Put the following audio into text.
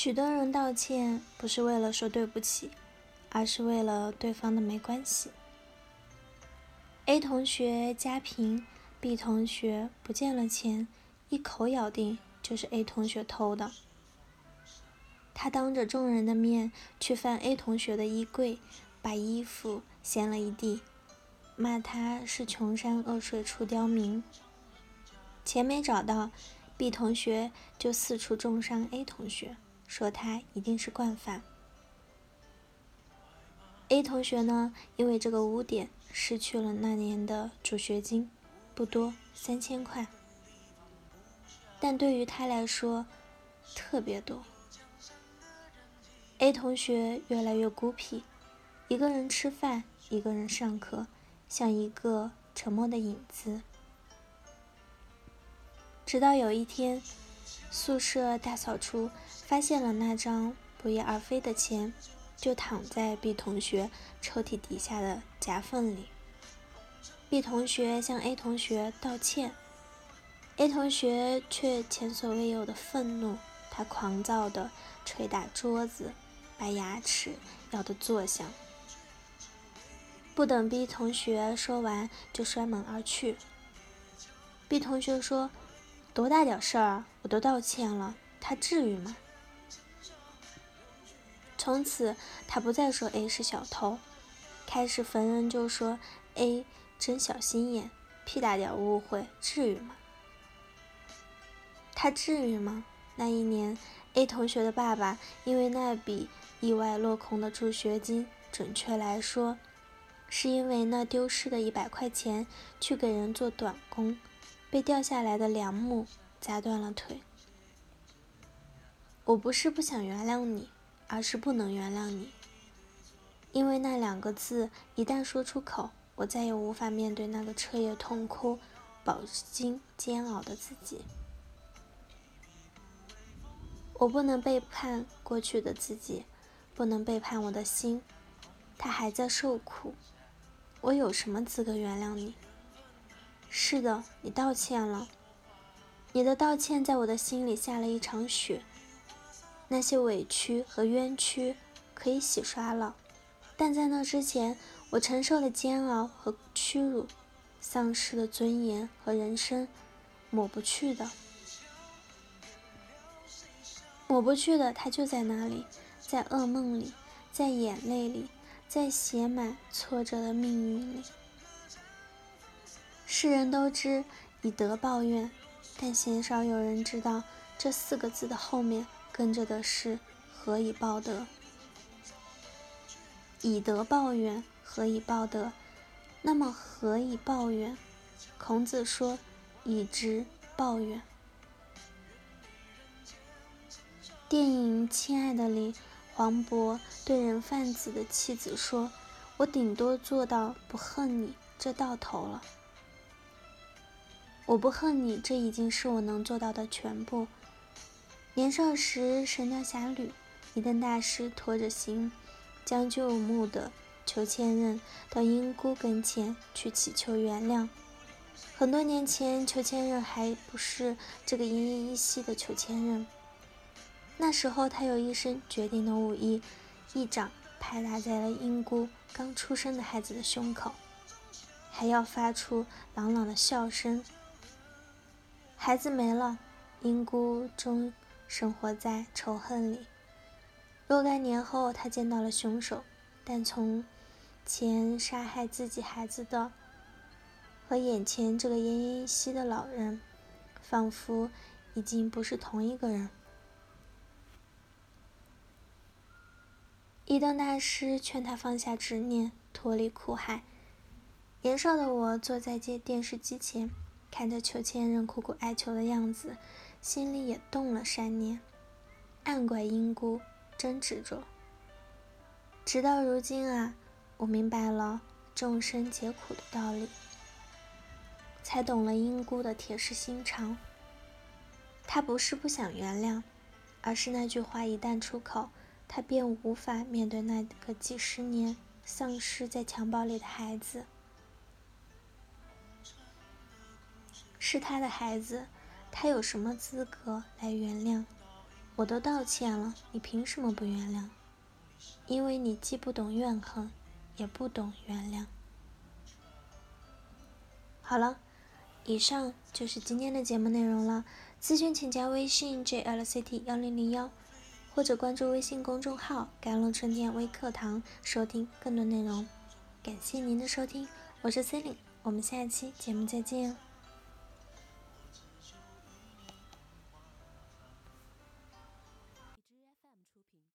许多人道歉不是为了说对不起，而是为了对方的没关系。A 同学家贫，B 同学不见了钱，一口咬定就是 A 同学偷的。他当着众人的面去翻 A 同学的衣柜，把衣服掀了一地，骂他是穷山恶水出刁民。钱没找到，B 同学就四处重伤 A 同学。说他一定是惯犯。A 同学呢，因为这个污点失去了那年的助学金，不多，三千块，但对于他来说特别多。A 同学越来越孤僻，一个人吃饭，一个人上课，像一个沉默的影子。直到有一天，宿舍大扫除。发现了那张不翼而飞的钱，就躺在 B 同学抽屉底下的夹缝里。B 同学向 A 同学道歉，A 同学却前所未有的愤怒，他狂躁地捶打桌子，把牙齿咬得作响。不等 B 同学说完，就摔门而去。B 同学说：“多大点事儿，我都道歉了，他至于吗？”从此，他不再说 A 是小偷，开始逢人就说 A 真小心眼，屁大点误会，至于吗？他至于吗？那一年，A 同学的爸爸因为那笔意外落空的助学金，准确来说，是因为那丢失的一百块钱去给人做短工，被掉下来的梁木砸断了腿。我不是不想原谅你。而是不能原谅你，因为那两个字一旦说出口，我再也无法面对那个彻夜痛哭、饱经煎熬的自己。我不能背叛过去的自己，不能背叛我的心，他还在受苦，我有什么资格原谅你？是的，你道歉了，你的道歉在我的心里下了一场雪。那些委屈和冤屈可以洗刷了，但在那之前，我承受的煎熬和屈辱，丧失的尊严和人生，抹不去的，抹不去的，它就在那里，在噩梦里，在眼泪里，在写满挫折的命运里。世人都知以德报怨，但鲜少有人知道这四个字的后面。跟着的是何以报德？以德报怨，何以报德？那么何以报怨？孔子说：以直报怨。电影《亲爱的》里，黄渤对人贩子的妻子说：“我顶多做到不恨你，这到头了。我不恨你，这已经是我能做到的全部。”年少时，《神雕侠侣》，一灯大师拖着行将就木的求千仞到英姑跟前去祈求原谅。很多年前，求千仞还不是这个奄奄一息的求千仞。那时候，他有一身绝顶的武艺，一掌拍打在了英姑刚出生的孩子的胸口，还要发出朗朗的笑声。孩子没了，英姑终。生活在仇恨里。若干年后，他见到了凶手，但从前杀害自己孩子的和眼前这个奄奄一息的老人，仿佛已经不是同一个人。一灯大师劝他放下执念，脱离苦海。年少的我坐在电电视机前，看着裘千仞苦苦哀求的样子。心里也动了善念，暗怪英姑真执着。直到如今啊，我明白了众生皆苦的道理，才懂了英姑的铁石心肠。她不是不想原谅，而是那句话一旦出口，她便无法面对那个几十年丧失在襁褓里的孩子，是他的孩子。他有什么资格来原谅？我都道歉了，你凭什么不原谅？因为你既不懂怨恨，也不懂原谅。好了，以上就是今天的节目内容了。咨询请加微信 jlct 幺零零幺，或者关注微信公众号“甘露春天微课堂”，收听更多内容。感谢您的收听，我是 c e l i n e 我们下期节目再见。